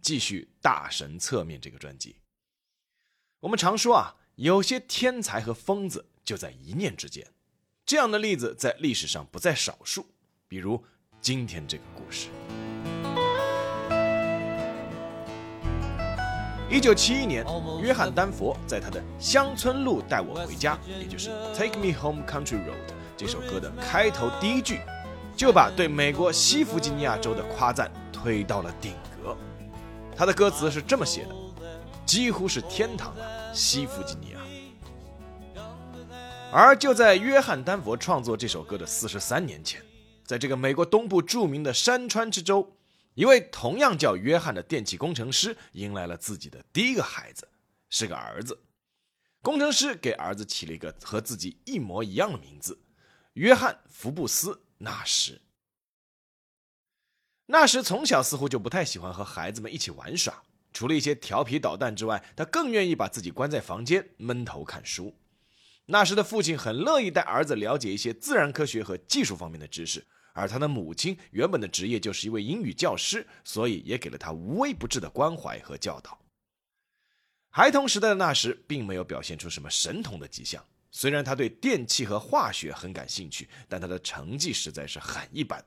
继续大神侧面这个专辑。我们常说啊，有些天才和疯子就在一念之间，这样的例子在历史上不在少数。比如今天这个故事。一九七一年，约翰丹佛在他的《乡村路带我回家》，也就是《Take Me Home Country Road》这首歌的开头第一句。就把对美国西弗吉尼亚州的夸赞推到了顶格。他的歌词是这么写的，几乎是天堂啊，西弗吉尼亚。而就在约翰丹佛创作这首歌的四十三年前，在这个美国东部著名的山川之州，一位同样叫约翰的电气工程师迎来了自己的第一个孩子，是个儿子。工程师给儿子起了一个和自己一模一样的名字——约翰·福布斯。那时，那时从小似乎就不太喜欢和孩子们一起玩耍，除了一些调皮捣蛋之外，他更愿意把自己关在房间闷头看书。那时的父亲很乐意带儿子了解一些自然科学和技术方面的知识，而他的母亲原本的职业就是一位英语教师，所以也给了他无微不至的关怀和教导。孩童时代的那时，并没有表现出什么神童的迹象。虽然他对电气和化学很感兴趣，但他的成绩实在是很一般，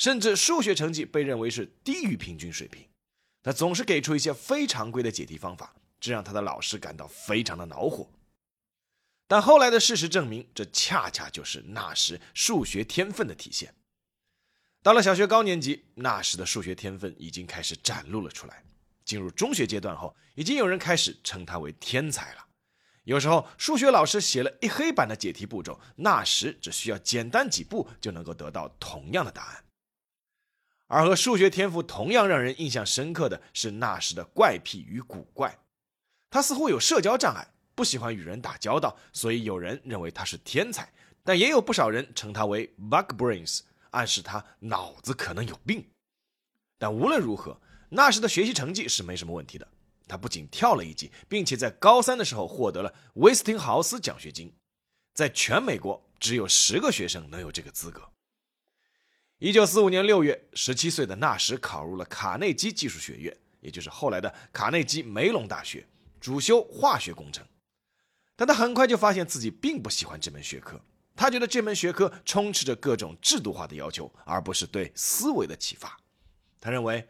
甚至数学成绩被认为是低于平均水平。他总是给出一些非常规的解题方法，这让他的老师感到非常的恼火。但后来的事实证明，这恰恰就是那时数学天分的体现。到了小学高年级，那时的数学天分已经开始展露了出来。进入中学阶段后，已经有人开始称他为天才了。有时候，数学老师写了一黑板的解题步骤，那时只需要简单几步就能够得到同样的答案。而和数学天赋同样让人印象深刻的是那时的怪癖与古怪。他似乎有社交障碍，不喜欢与人打交道，所以有人认为他是天才，但也有不少人称他为 bug brains，暗示他脑子可能有病。但无论如何，那时的学习成绩是没什么问题的。他不仅跳了一级，并且在高三的时候获得了威斯汀豪斯奖学金，在全美国只有十个学生能有这个资格。一九四五年六月，十七岁的纳什考入了卡内基技术学院，也就是后来的卡内基梅隆大学，主修化学工程。但他很快就发现自己并不喜欢这门学科，他觉得这门学科充斥着各种制度化的要求，而不是对思维的启发。他认为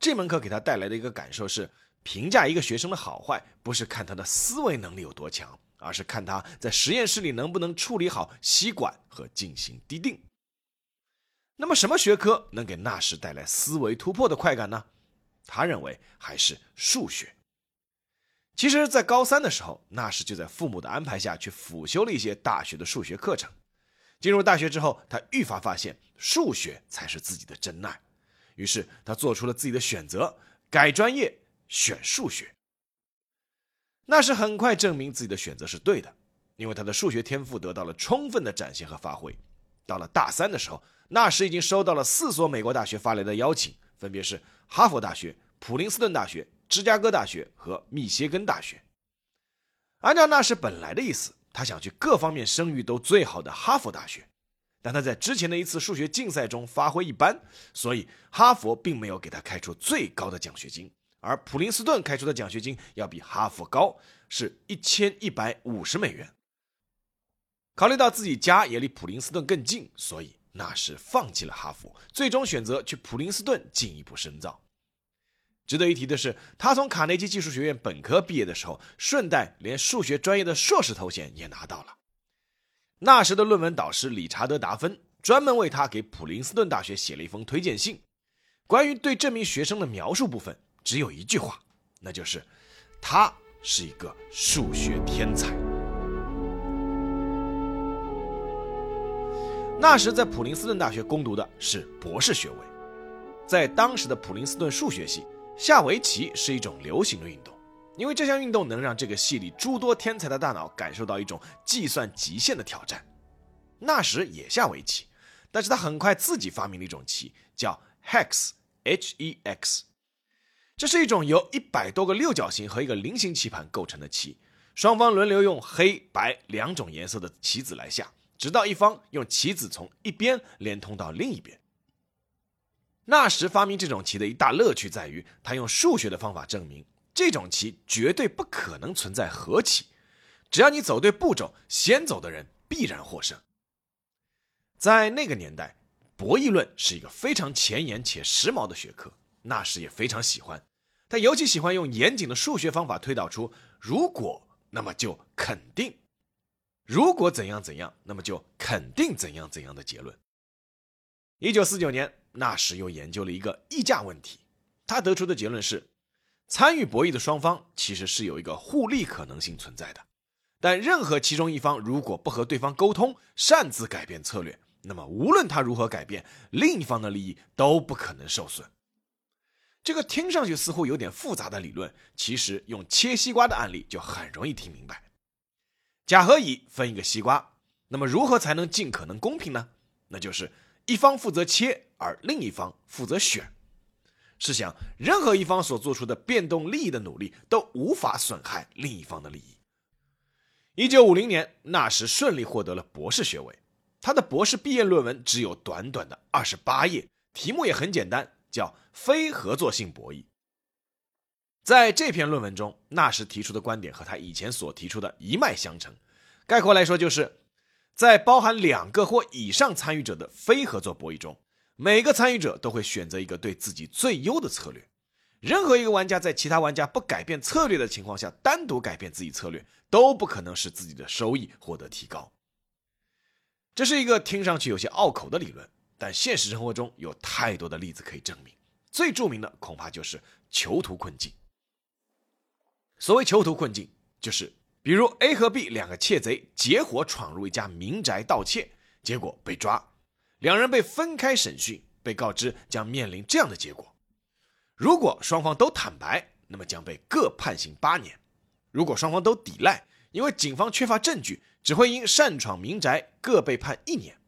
这门课给他带来的一个感受是。评价一个学生的好坏，不是看他的思维能力有多强，而是看他在实验室里能不能处理好吸管和进行滴定。那么，什么学科能给纳什带来思维突破的快感呢？他认为还是数学。其实，在高三的时候，纳什就在父母的安排下去辅修了一些大学的数学课程。进入大学之后，他愈发发现数学才是自己的真爱，于是他做出了自己的选择，改专业。选数学，那是很快证明自己的选择是对的，因为他的数学天赋得到了充分的展现和发挥。到了大三的时候，那时已经收到了四所美国大学发来的邀请，分别是哈佛大学、普林斯顿大学、芝加哥大学和密歇根大学。按照那时本来的意思，他想去各方面声誉都最好的哈佛大学，但他在之前的一次数学竞赛中发挥一般，所以哈佛并没有给他开出最高的奖学金。而普林斯顿开出的奖学金要比哈佛高，是一千一百五十美元。考虑到自己家也离普林斯顿更近，所以纳什放弃了哈佛，最终选择去普林斯顿进一步深造。值得一提的是，他从卡内基技术学院本科毕业的时候，顺带连数学专业的硕士头衔也拿到了。那时的论文导师理查德·达芬专门为他给普林斯顿大学写了一封推荐信，关于对这名学生的描述部分。只有一句话，那就是他是一个数学天才。那时在普林斯顿大学攻读的是博士学位，在当时的普林斯顿数学系，下围棋是一种流行的运动，因为这项运动能让这个系里诸多天才的大脑感受到一种计算极限的挑战。纳什也下围棋，但是他很快自己发明了一种棋，叫 Hex，H-E-X。这是一种由一百多个六角形和一个菱形棋盘构成的棋，双方轮流用黑白两种颜色的棋子来下，直到一方用棋子从一边连通到另一边。纳什发明这种棋的一大乐趣在于，他用数学的方法证明这种棋绝对不可能存在和棋，只要你走对步骤，先走的人必然获胜。在那个年代，博弈论是一个非常前沿且时髦的学科，纳什也非常喜欢。他尤其喜欢用严谨的数学方法推导出“如果那么就肯定，如果怎样怎样，那么就肯定怎样怎样的结论。”一九四九年，纳什又研究了一个议价问题，他得出的结论是：参与博弈的双方其实是有一个互利可能性存在的，但任何其中一方如果不和对方沟通，擅自改变策略，那么无论他如何改变，另一方的利益都不可能受损。这个听上去似乎有点复杂的理论，其实用切西瓜的案例就很容易听明白。甲和乙分一个西瓜，那么如何才能尽可能公平呢？那就是一方负责切，而另一方负责选。试想，任何一方所做出的变动利益的努力都无法损害另一方的利益。一九五零年，纳什顺利获得了博士学位，他的博士毕业论文只有短短的二十八页，题目也很简单。叫非合作性博弈。在这篇论文中，纳什提出的观点和他以前所提出的一脉相承。概括来说，就是在包含两个或以上参与者的非合作博弈中，每个参与者都会选择一个对自己最优的策略。任何一个玩家在其他玩家不改变策略的情况下，单独改变自己策略，都不可能使自己的收益获得提高。这是一个听上去有些拗口的理论。但现实生活中有太多的例子可以证明，最著名的恐怕就是囚徒困境。所谓囚徒困境，就是比如 A 和 B 两个窃贼结伙闯入一家民宅盗窃，结果被抓，两人被分开审讯，被告知将面临这样的结果：如果双方都坦白，那么将被各判刑八年；如果双方都抵赖，因为警方缺乏证据，只会因擅闯民宅各被判一年。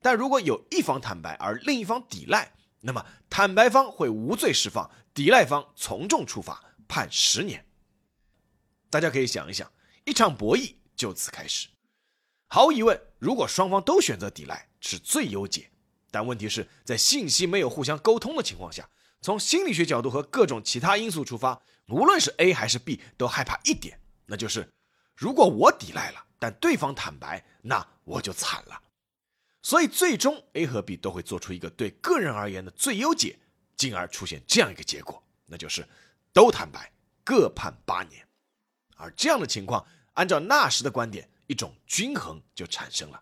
但如果有一方坦白而另一方抵赖，那么坦白方会无罪释放，抵赖方从重处罚，判十年。大家可以想一想，一场博弈就此开始。毫无疑问，如果双方都选择抵赖，是最优解。但问题是在信息没有互相沟通的情况下，从心理学角度和各种其他因素出发，无论是 A 还是 B 都害怕一点，那就是如果我抵赖了，但对方坦白，那我就惨了。所以，最终 A 和 B 都会做出一个对个人而言的最优解，进而出现这样一个结果，那就是都坦白，各判八年。而这样的情况，按照纳什的观点，一种均衡就产生了。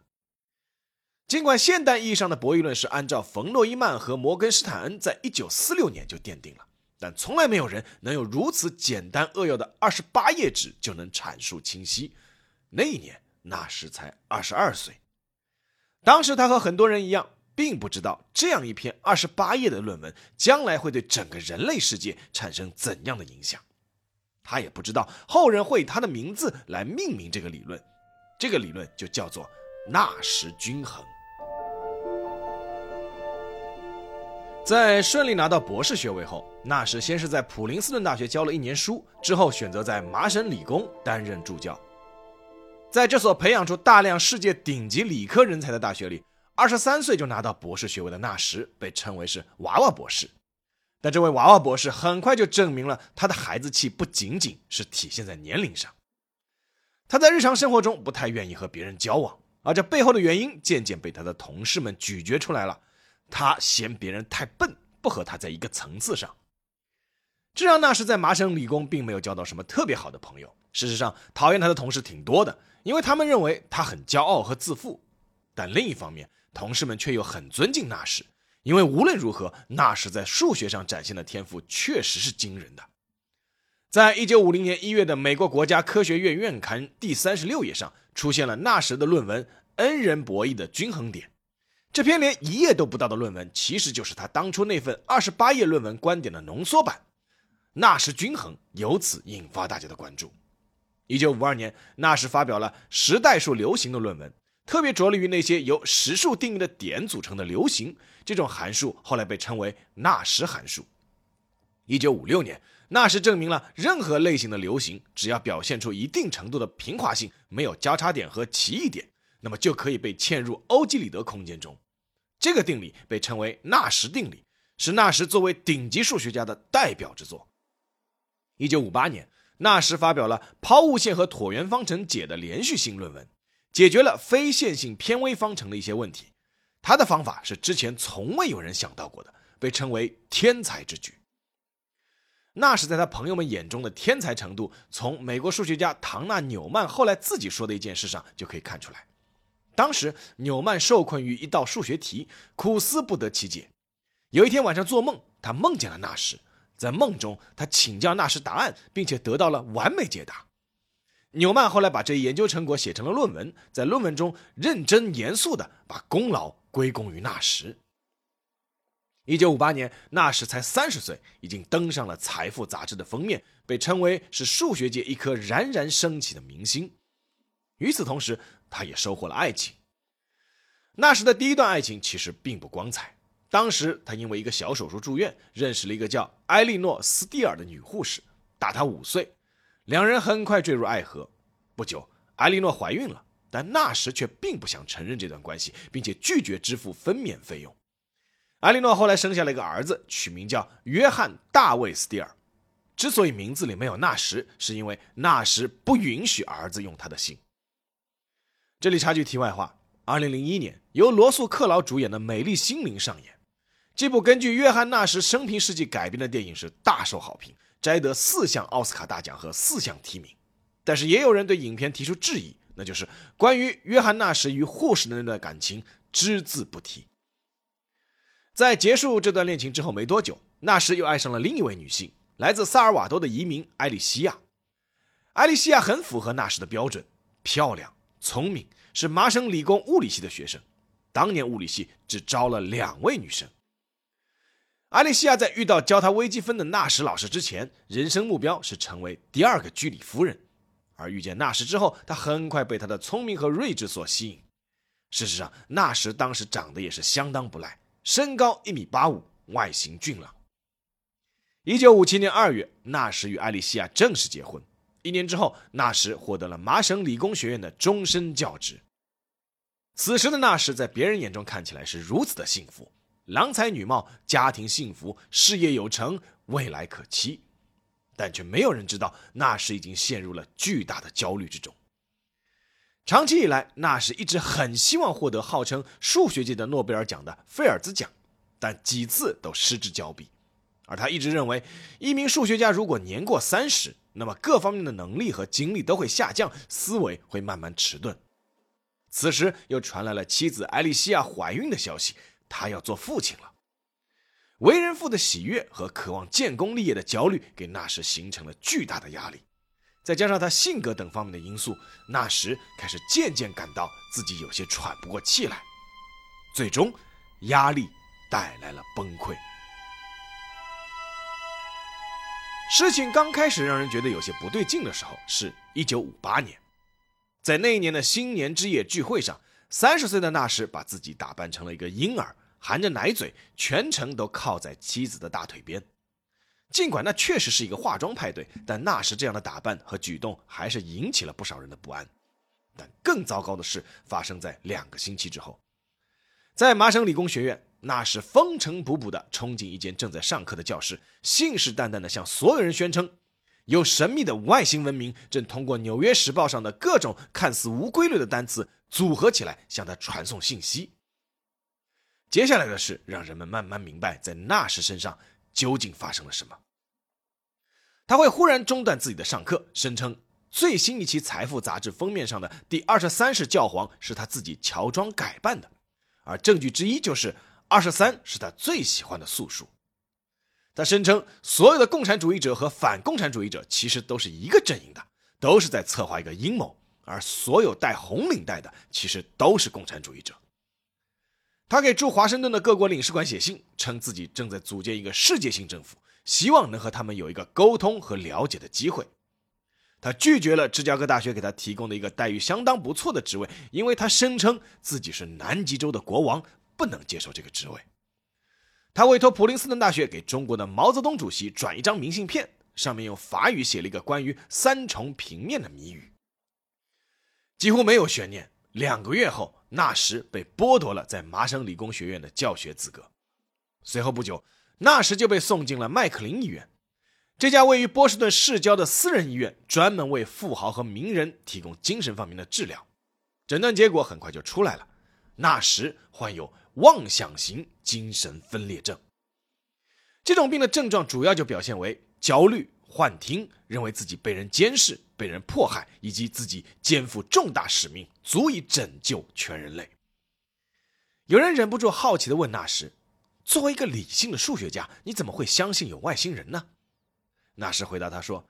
尽管现代意义上的博弈论是按照冯诺依曼和摩根斯坦恩在一九四六年就奠定了，但从来没有人能有如此简单扼要的二十八页纸就能阐述清晰。那一年，纳什才二十二岁。当时他和很多人一样，并不知道这样一篇二十八页的论文将来会对整个人类世界产生怎样的影响。他也不知道后人会以他的名字来命名这个理论，这个理论就叫做纳什均衡。在顺利拿到博士学位后，纳什先是在普林斯顿大学教了一年书，之后选择在麻省理工担任助教。在这所培养出大量世界顶级理科人才的大学里，二十三岁就拿到博士学位的纳什被称为是“娃娃博士”。但这位娃娃博士很快就证明了他的孩子气不仅仅是体现在年龄上。他在日常生活中不太愿意和别人交往，而这背后的原因渐渐被他的同事们咀嚼出来了。他嫌别人太笨，不和他在一个层次上。这让纳什在麻省理工并没有交到什么特别好的朋友。事实上，讨厌他的同事挺多的。因为他们认为他很骄傲和自负，但另一方面，同事们却又很尊敬纳什，因为无论如何，纳什在数学上展现的天赋确实是惊人的。在一九五零年一月的美国国家科学院院刊第三十六页上，出现了纳什的论文《恩人博弈的均衡点》。这篇连一页都不到的论文，其实就是他当初那份二十八页论文观点的浓缩版。纳什均衡由此引发大家的关注。一九五二年，纳什发表了十代数流行的论文，特别着力于那些由实数定义的点组成的流行。这种函数后来被称为纳什函数。一九五六年，纳什证明了任何类型的流行，只要表现出一定程度的平滑性，没有交叉点和奇异点，那么就可以被嵌入欧几里得空间中。这个定理被称为纳什定理，是纳什作为顶级数学家的代表之作。一九五八年，纳什发表了抛物线和椭圆方程解的连续性论文，解决了非线性偏微方程的一些问题。他的方法是之前从未有人想到过的，被称为天才之举。纳什在他朋友们眼中的天才程度，从美国数学家唐纳纽曼后来自己说的一件事上就可以看出来。当时纽曼受困于一道数学题，苦思不得其解。有一天晚上做梦，他梦见了纳什。在梦中，他请教纳什答案，并且得到了完美解答。纽曼后来把这一研究成果写成了论文，在论文中认真严肃地把功劳归功于纳什。一九五八年，纳什才三十岁，已经登上了《财富》杂志的封面，被称为是数学界一颗冉冉升起的明星。与此同时，他也收获了爱情。纳什的第一段爱情其实并不光彩。当时他因为一个小手术住院，认识了一个叫埃莉诺·斯蒂尔的女护士，大他五岁，两人很快坠入爱河。不久，埃莉诺怀孕了，但纳什却并不想承认这段关系，并且拒绝支付分娩费用。埃莉诺后来生下了一个儿子，取名叫约翰·大卫·斯蒂尔。之所以名字里没有纳什，是因为纳什不允许儿子用他的姓。这里插句题外话：二零零一年，由罗素·克劳主演的《美丽心灵》上演。这部根据约翰·纳什生平事迹改编的电影是大受好评，摘得四项奥斯卡大奖和四项提名。但是也有人对影片提出质疑，那就是关于约翰·纳什与护士的那段感情只字不提。在结束这段恋情之后没多久，纳什又爱上了另一位女性，来自萨尔瓦多的移民艾莉西亚。艾莉西亚很符合纳什的标准，漂亮、聪明，是麻省理工物理系的学生。当年物理系只招了两位女生。阿丽西亚在遇到教她微积分的纳什老师之前，人生目标是成为第二个居里夫人。而遇见纳什之后，她很快被他的聪明和睿智所吸引。事实上，纳什当时长得也是相当不赖，身高一米八五，外形俊朗。一九五七年二月，纳什与艾丽西亚正式结婚。一年之后，纳什获得了麻省理工学院的终身教职。此时的纳什在别人眼中看起来是如此的幸福。郎才女貌，家庭幸福，事业有成，未来可期，但却没有人知道，纳什已经陷入了巨大的焦虑之中。长期以来，纳什一直很希望获得号称数学界的诺贝尔奖的菲尔兹奖，但几次都失之交臂。而他一直认为，一名数学家如果年过三十，那么各方面的能力和精力都会下降，思维会慢慢迟钝。此时又传来了妻子艾莉西亚怀孕的消息。他要做父亲了，为人父的喜悦和渴望建功立业的焦虑，给纳什形成了巨大的压力。再加上他性格等方面的因素，纳什开始渐渐感到自己有些喘不过气来。最终，压力带来了崩溃。事情刚开始让人觉得有些不对劲的时候，是一九五八年，在那一年的新年之夜聚会上。三十岁的纳什把自己打扮成了一个婴儿，含着奶嘴，全程都靠在妻子的大腿边。尽管那确实是一个化妆派对，但纳什这样的打扮和举动还是引起了不少人的不安。但更糟糕的事发生在两个星期之后，在麻省理工学院，纳什风尘仆仆地冲进一间正在上课的教室，信誓旦旦地向所有人宣称，有神秘的外星文明正通过《纽约时报》上的各种看似无规律的单词。组合起来向他传送信息。接下来的事让人们慢慢明白，在纳什身上究竟发生了什么。他会忽然中断自己的上课，声称最新一期《财富》杂志封面上的第二十三世教皇是他自己乔装改扮的，而证据之一就是二十三是他最喜欢的素数。他声称所有的共产主义者和反共产主义者其实都是一个阵营的，都是在策划一个阴谋。而所有戴红领带的，其实都是共产主义者。他给驻华盛顿的各国领事馆写信，称自己正在组建一个世界性政府，希望能和他们有一个沟通和了解的机会。他拒绝了芝加哥大学给他提供的一个待遇相当不错的职位，因为他声称自己是南极洲的国王，不能接受这个职位。他委托普林斯顿大学给中国的毛泽东主席转一张明信片，上面用法语写了一个关于三重平面的谜语。几乎没有悬念，两个月后，纳什被剥夺了在麻省理工学院的教学资格。随后不久，纳什就被送进了麦克林医院，这家位于波士顿市郊的私人医院，专门为富豪和名人提供精神方面的治疗。诊断结果很快就出来了，纳什患有。妄想型精神分裂症，这种病的症状主要就表现为焦虑、幻听，认为自己被人监视、被人迫害，以及自己肩负重大使命，足以拯救全人类。有人忍不住好奇地问纳什：“作为一个理性的数学家，你怎么会相信有外星人呢？”纳什回答他说：“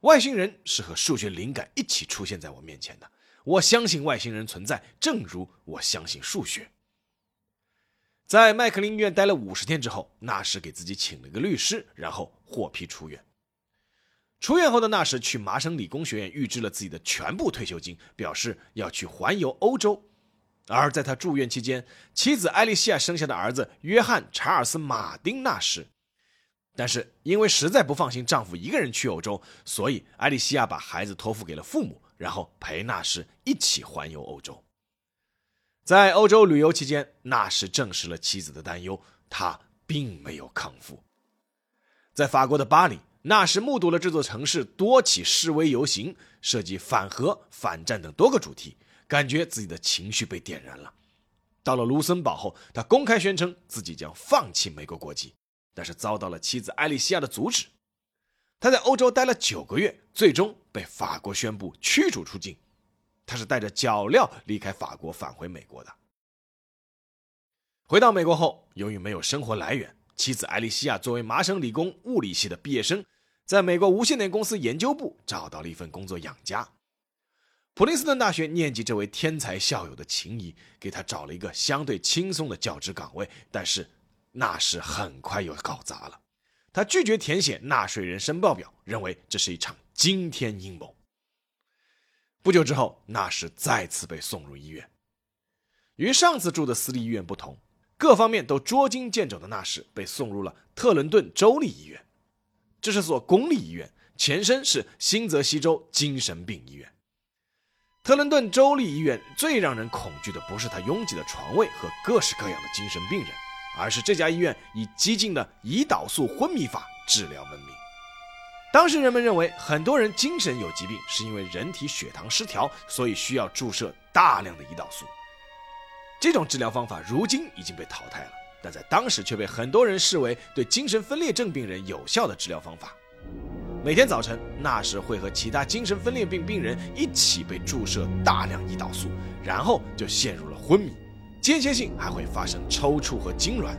外星人是和数学灵感一起出现在我面前的，我相信外星人存在，正如我相信数学。”在麦克林医院待了五十天之后，纳什给自己请了个律师，然后获批出院。出院后的纳什去麻省理工学院预支了自己的全部退休金，表示要去环游欧洲。而在他住院期间，妻子艾丽西亚生下的儿子约翰·查尔斯·马丁·纳什，但是因为实在不放心丈夫一个人去欧洲，所以艾丽西亚把孩子托付给了父母，然后陪纳什一起环游欧洲。在欧洲旅游期间，纳什证实了妻子的担忧，他并没有康复。在法国的巴黎，纳什目睹了这座城市多起示威游行，涉及反核、反战等多个主题，感觉自己的情绪被点燃了。到了卢森堡后，他公开宣称自己将放弃美国国籍，但是遭到了妻子艾丽西亚的阻止。他在欧洲待了九个月，最终被法国宣布驱逐出境。他是带着脚镣离开法国返回美国的。回到美国后，由于没有生活来源，妻子艾丽西亚作为麻省理工物理系的毕业生，在美国无线电公司研究部找到了一份工作养家。普林斯顿大学念及这位天才校友的情谊，给他找了一个相对轻松的教职岗位，但是那是很快又搞砸了。他拒绝填写纳税人申报表，认为这是一场惊天阴谋。不久之后，纳什再次被送入医院。与上次住的私立医院不同，各方面都捉襟见肘的纳什被送入了特伦顿州立医院。这是所公立医院，前身是新泽西州精神病医院。特伦顿州立医院最让人恐惧的不是它拥挤的床位和各式各样的精神病人，而是这家医院以激进的胰岛素昏迷法治疗闻名。当时人们认为，很多人精神有疾病是因为人体血糖失调，所以需要注射大量的胰岛素。这种治疗方法如今已经被淘汰了，但在当时却被很多人视为对精神分裂症病人有效的治疗方法。每天早晨，纳什会和其他精神分裂病病人一起被注射大量胰岛素，然后就陷入了昏迷，间歇性还会发生抽搐和痉挛，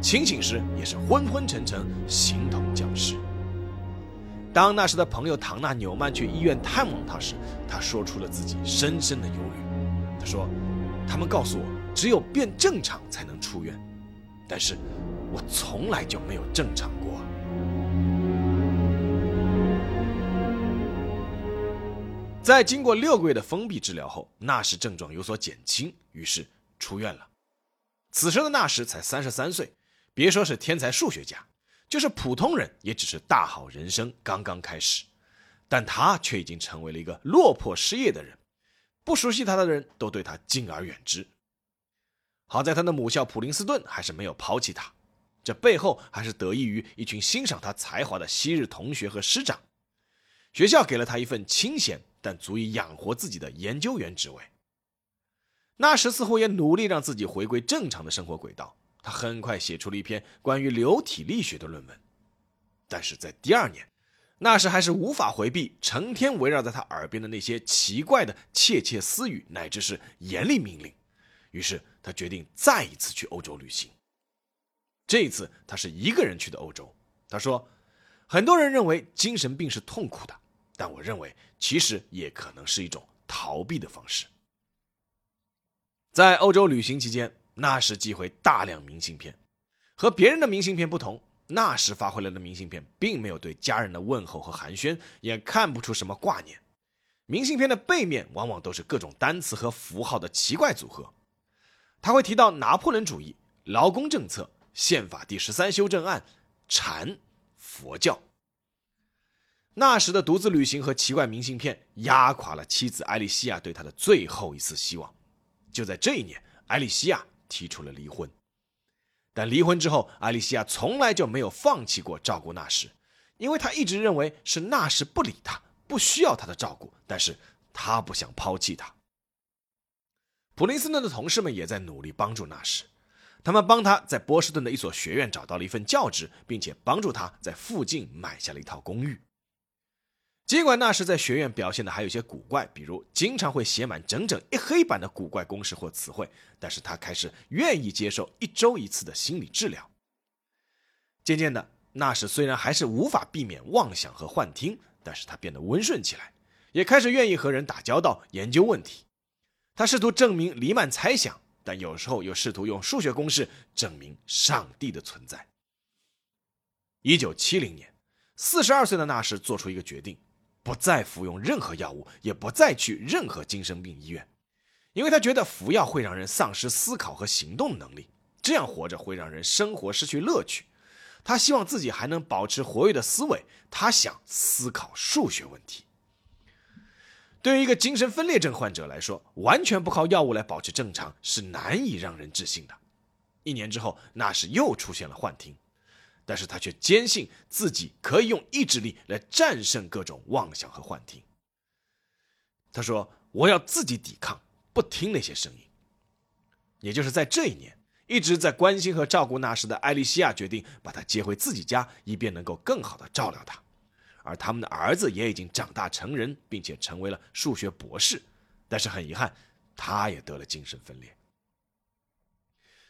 清醒时也是昏昏沉沉，形同僵尸。当那时的朋友唐纳纽曼去医院探望他时，他说出了自己深深的忧虑。他说：“他们告诉我，只有变正常才能出院，但是我从来就没有正常过。”在经过六个月的封闭治疗后，纳什症状有所减轻，于是出院了。此时的纳什才三十三岁，别说是天才数学家。就是普通人，也只是大好人生刚刚开始，但他却已经成为了一个落魄失业的人，不熟悉他的人都对他敬而远之。好在他的母校普林斯顿还是没有抛弃他，这背后还是得益于一群欣赏他才华的昔日同学和师长。学校给了他一份清闲但足以养活自己的研究员职位。那时似乎也努力让自己回归正常的生活轨道。他很快写出了一篇关于流体力学的论文，但是在第二年，那时还是无法回避成天围绕在他耳边的那些奇怪的窃窃私语，乃至是严厉命令。于是他决定再一次去欧洲旅行。这一次他是一个人去的欧洲。他说：“很多人认为精神病是痛苦的，但我认为其实也可能是一种逃避的方式。”在欧洲旅行期间。纳什寄回大量明信片，和别人的明信片不同，纳什发回来的明信片并没有对家人的问候和寒暄，也看不出什么挂念。明信片的背面往往都是各种单词和符号的奇怪组合。他会提到拿破仑主义、劳工政策、宪法第十三修正案、禅、佛教。那时的独自旅行和奇怪明信片压垮了妻子艾莉西亚对他的最后一丝希望。就在这一年，艾莉西亚提出了离婚。但离婚之后，艾莉西亚从来就没有放弃过照顾纳什，因为她一直认为是纳什不理她，不需要她的照顾，但是她不想抛弃他。普林斯顿的同事们也在努力帮助纳什，他们帮他在波士顿的一所学院找到了一份教职，并且帮助他在附近买下了一套公寓。尽管那时在学院表现的还有些古怪，比如经常会写满整整一黑板的古怪公式或词汇，但是他开始愿意接受一周一次的心理治疗。渐渐的，那时虽然还是无法避免妄想和幻听，但是他变得温顺起来，也开始愿意和人打交道、研究问题。他试图证明黎曼猜想，但有时候又试图用数学公式证明上帝的存在。一九七零年，四十二岁的纳什做出一个决定。不再服用任何药物，也不再去任何精神病医院，因为他觉得服药会让人丧失思考和行动能力，这样活着会让人生活失去乐趣。他希望自己还能保持活跃的思维，他想思考数学问题。对于一个精神分裂症患者来说，完全不靠药物来保持正常是难以让人置信的。一年之后，那时又出现了幻听。但是他却坚信自己可以用意志力来战胜各种妄想和幻听。他说：“我要自己抵抗，不听那些声音。”也就是在这一年，一直在关心和照顾那时的艾丽西亚决定把他接回自己家，以便能够更好的照料他。而他们的儿子也已经长大成人，并且成为了数学博士。但是很遗憾，他也得了精神分裂。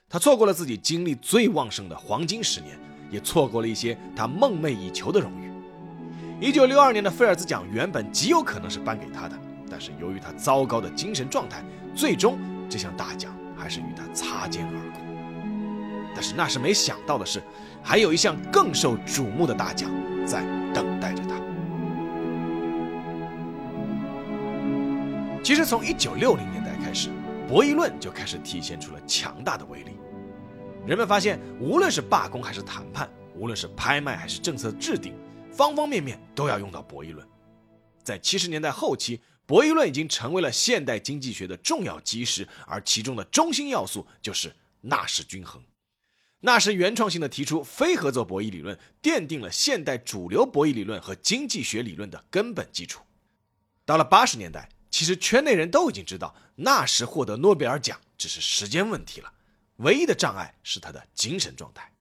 他错过了自己精力最旺盛的黄金十年。也错过了一些他梦寐以求的荣誉。一九六二年的菲尔兹奖原本极有可能是颁给他的，但是由于他糟糕的精神状态，最终这项大奖还是与他擦肩而过。但是那时没想到的是，还有一项更受瞩目的大奖在等待着他。其实从一九六零年代开始，博弈论就开始体现出了强大的威力。人们发现，无论是罢工还是谈判，无论是拍卖还是政策制定，方方面面都要用到博弈论。在七十年代后期，博弈论已经成为了现代经济学的重要基石，而其中的中心要素就是纳什均衡。纳什原创性的提出非合作博弈理论，奠定了现代主流博弈理论和经济学理论的根本基础。到了八十年代，其实圈内人都已经知道，纳什获得诺贝尔奖只是时间问题了。唯一的障碍是他的精神状态。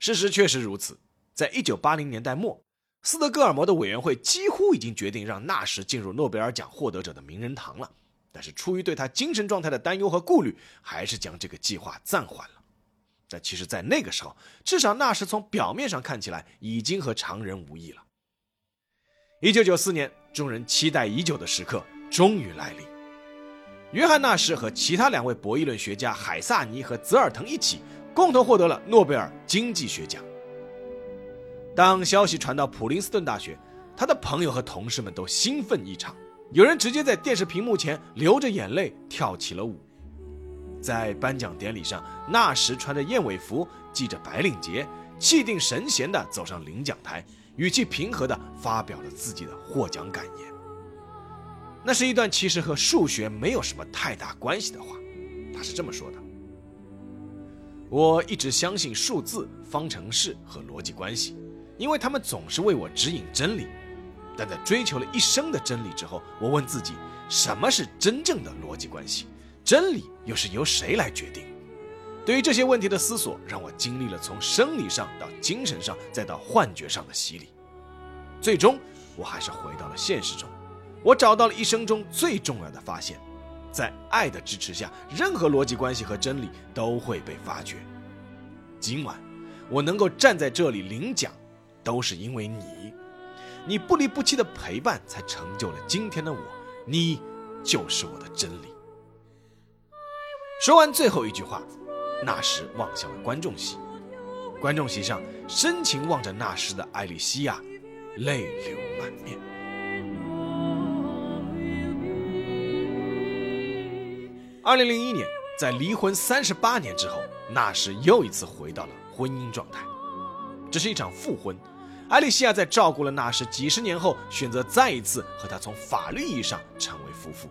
事实确实如此，在一九八零年代末，斯德哥尔摩的委员会几乎已经决定让纳什进入诺贝尔奖获得者的名人堂了。但是出于对他精神状态的担忧和顾虑，还是将这个计划暂缓了。但其实，在那个时候，至少纳什从表面上看起来已经和常人无异了。一九九四年，众人期待已久的时刻终于来临。约翰·纳什和其他两位博弈论学家海萨尼和泽尔腾一起，共同获得了诺贝尔经济学奖。当消息传到普林斯顿大学，他的朋友和同事们都兴奋异常，有人直接在电视屏幕前流着眼泪跳起了舞。在颁奖典礼上，纳什穿着燕尾服，系着白领结，气定神闲地走上领奖台，语气平和地发表了自己的获奖感言。那是一段其实和数学没有什么太大关系的话，他是这么说的：“我一直相信数字、方程式和逻辑关系，因为他们总是为我指引真理。但在追求了一生的真理之后，我问自己，什么是真正的逻辑关系？真理又是由谁来决定？对于这些问题的思索，让我经历了从生理上到精神上，再到幻觉上的洗礼。最终，我还是回到了现实中。”我找到了一生中最重要的发现，在爱的支持下，任何逻辑关系和真理都会被发掘。今晚，我能够站在这里领奖，都是因为你，你不离不弃的陪伴，才成就了今天的我。你就是我的真理。说完最后一句话，纳什望向了观众席，观众席上深情望着纳什的艾莉西亚，泪流满面。二零零一年，在离婚三十八年之后，纳什又一次回到了婚姻状态。这是一场复婚，艾莉西亚在照顾了纳什几十年后，选择再一次和他从法律意义上成为夫妇，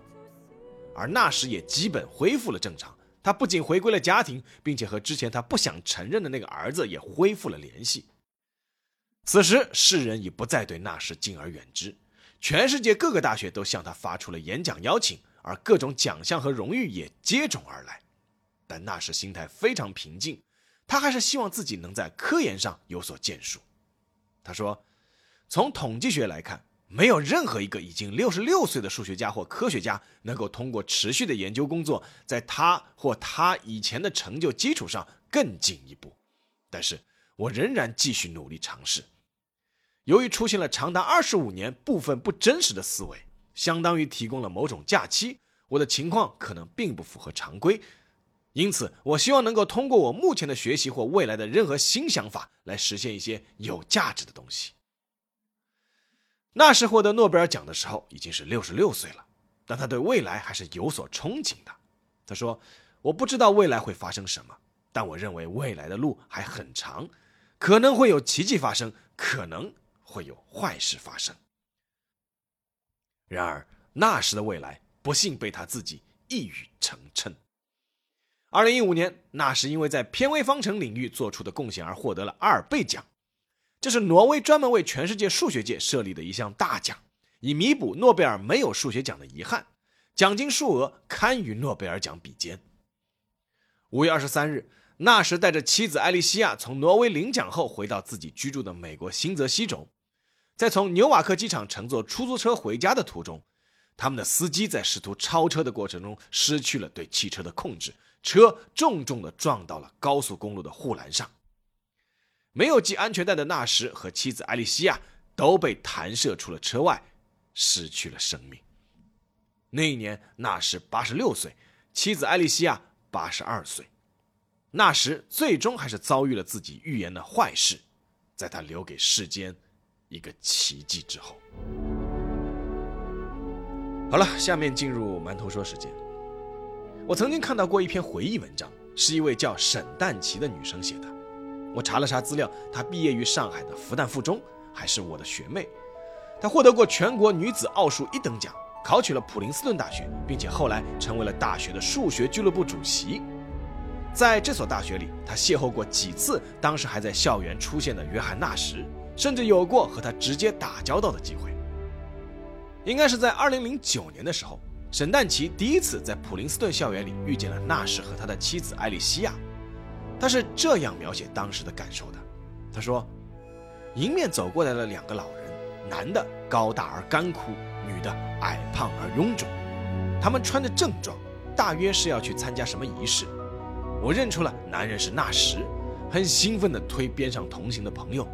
而纳什也基本恢复了正常。他不仅回归了家庭，并且和之前他不想承认的那个儿子也恢复了联系。此时，世人已不再对纳什敬而远之，全世界各个大学都向他发出了演讲邀请，而各种奖项和荣誉也接踵而来。但纳什心态非常平静。他还是希望自己能在科研上有所建树。他说：“从统计学来看，没有任何一个已经六十六岁的数学家或科学家能够通过持续的研究工作，在他或他以前的成就基础上更进一步。但是我仍然继续努力尝试。由于出现了长达二十五年部分不真实的思维，相当于提供了某种假期，我的情况可能并不符合常规。”因此，我希望能够通过我目前的学习或未来的任何新想法来实现一些有价值的东西。那时获得诺贝尔奖的时候已经是六十六岁了，但他对未来还是有所憧憬的。他说：“我不知道未来会发生什么，但我认为未来的路还很长，可能会有奇迹发生，可能会有坏事发生。”然而，那时的未来不幸被他自己一语成谶。二零一五年，纳什因为在偏微方程领域做出的贡献而获得了阿尔贝奖，这是挪威专门为全世界数学界设立的一项大奖，以弥补诺贝尔没有数学奖的遗憾。奖金数额堪与诺贝尔奖比肩。五月二十三日，纳什带着妻子艾莉西亚从挪威领奖后回到自己居住的美国新泽西州，在从纽瓦克机场乘坐出租车回家的途中，他们的司机在试图超车的过程中失去了对汽车的控制。车重重地撞到了高速公路的护栏上，没有系安全带的纳什和妻子艾莉西亚都被弹射出了车外，失去了生命。那一年，纳什八十六岁，妻子艾莉西亚八十二岁。纳什最终还是遭遇了自己预言的坏事，在他留给世间一个奇迹之后。好了，下面进入馒头说时间。我曾经看到过一篇回忆文章，是一位叫沈淡琪的女生写的。我查了查资料，她毕业于上海的复旦附中，还是我的学妹。她获得过全国女子奥数一等奖，考取了普林斯顿大学，并且后来成为了大学的数学俱乐部主席。在这所大学里，她邂逅过几次当时还在校园出现的约翰纳什，甚至有过和他直接打交道的机会。应该是在2009年的时候。沈淡琪第一次在普林斯顿校园里遇见了纳什和他的妻子艾莉西亚，他是这样描写当时的感受的：他说，迎面走过来了两个老人，男的高大而干枯，女的矮胖而臃肿，他们穿着正装，大约是要去参加什么仪式。我认出了男人是纳什，很兴奋地推边上同行的朋友。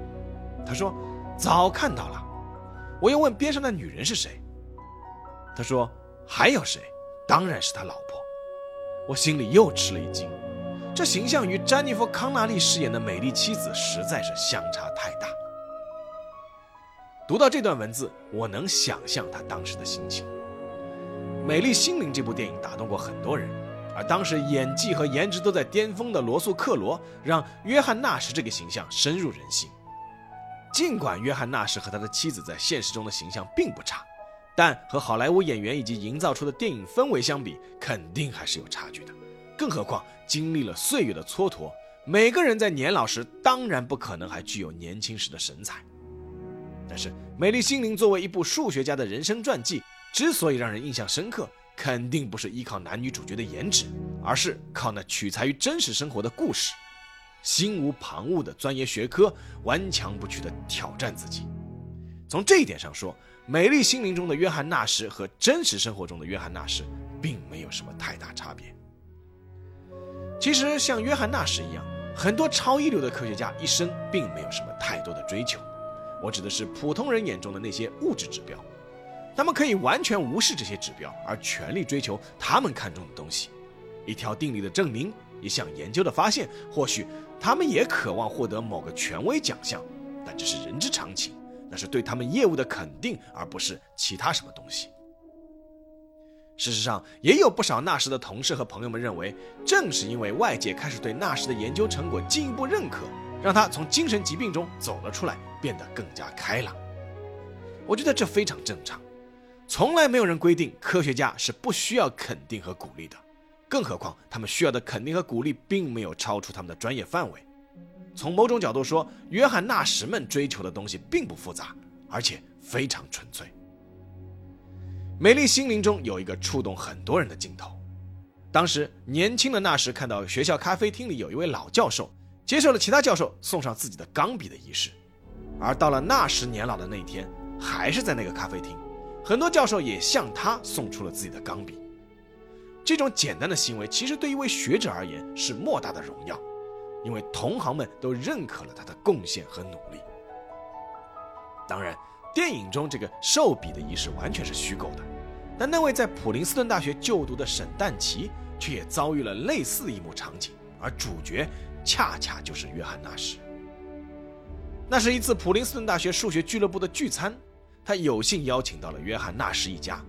他说，早看到了。我又问边上的女人是谁，他说。还有谁？当然是他老婆。我心里又吃了一惊，这形象与詹妮弗·康纳利饰演的美丽妻子实在是相差太大。读到这段文字，我能想象他当时的心情。《美丽心灵》这部电影打动过很多人，而当时演技和颜值都在巅峰的罗素·克罗，让约翰·纳什这个形象深入人心。尽管约翰·纳什和他的妻子在现实中的形象并不差。但和好莱坞演员以及营造出的电影氛围相比，肯定还是有差距的。更何况经历了岁月的蹉跎，每个人在年老时当然不可能还具有年轻时的神采。但是《美丽心灵》作为一部数学家的人生传记，之所以让人印象深刻，肯定不是依靠男女主角的颜值，而是靠那取材于真实生活的故事，心无旁骛的钻研学科，顽强不屈的挑战自己。从这一点上说，美丽心灵中的约翰纳什和真实生活中的约翰纳什并没有什么太大差别。其实，像约翰纳什一样，很多超一流的科学家一生并没有什么太多的追求。我指的是普通人眼中的那些物质指标，他们可以完全无视这些指标，而全力追求他们看重的东西：一条定理的证明、一项研究的发现，或许他们也渴望获得某个权威奖项，但这是人之常情，那是对他们业务的肯定，而不是其他什么东西。事实上，也有不少纳什的同事和朋友们认为，正是因为外界开始对纳什的研究成果进一步认可，让他从精神疾病中走了出来，变得更加开朗。我觉得这非常正常，从来没有人规定科学家是不需要肯定和鼓励的，更何况他们需要的肯定和鼓励并没有超出他们的专业范围。从某种角度说，约翰纳什们追求的东西并不复杂，而且非常纯粹。《美丽心灵》中有一个触动很多人的镜头。当时，年轻的纳什看到学校咖啡厅里有一位老教授接受了其他教授送上自己的钢笔的仪式，而到了纳什年老的那一天，还是在那个咖啡厅，很多教授也向他送出了自己的钢笔。这种简单的行为，其实对一位学者而言是莫大的荣耀，因为同行们都认可了他的贡献和努力。当然，电影中这个授笔的仪式完全是虚构的。但那位在普林斯顿大学就读的沈旦奇，却也遭遇了类似一幕场景，而主角恰恰就是约翰纳什。那是一次普林斯顿大学数学俱乐部的聚餐，他有幸邀请到了约翰纳什一家，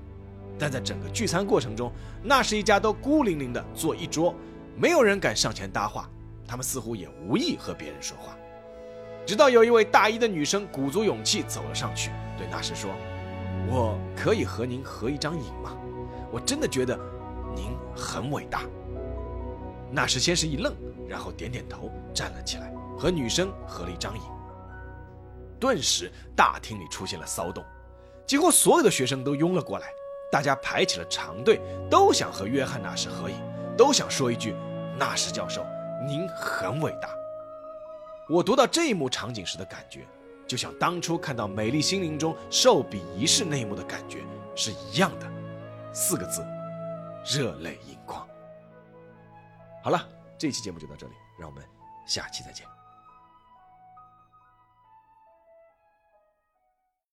但在整个聚餐过程中，纳什一家都孤零零地坐一桌，没有人敢上前搭话，他们似乎也无意和别人说话。直到有一位大一的女生鼓足勇气走了上去，对纳什说。我可以和您合一张影吗？我真的觉得您很伟大。那时先是一愣，然后点点头，站了起来，和女生合了一张影。顿时大厅里出现了骚动，几乎所有的学生都拥了过来，大家排起了长队，都想和约翰纳什合影，都想说一句：“纳什教授，您很伟大。”我读到这一幕场景时的感觉。就像当初看到《美丽心灵》中寿比仪式那一幕的感觉是一样的，四个字，热泪盈眶。好了，这期节目就到这里，让我们下期再见。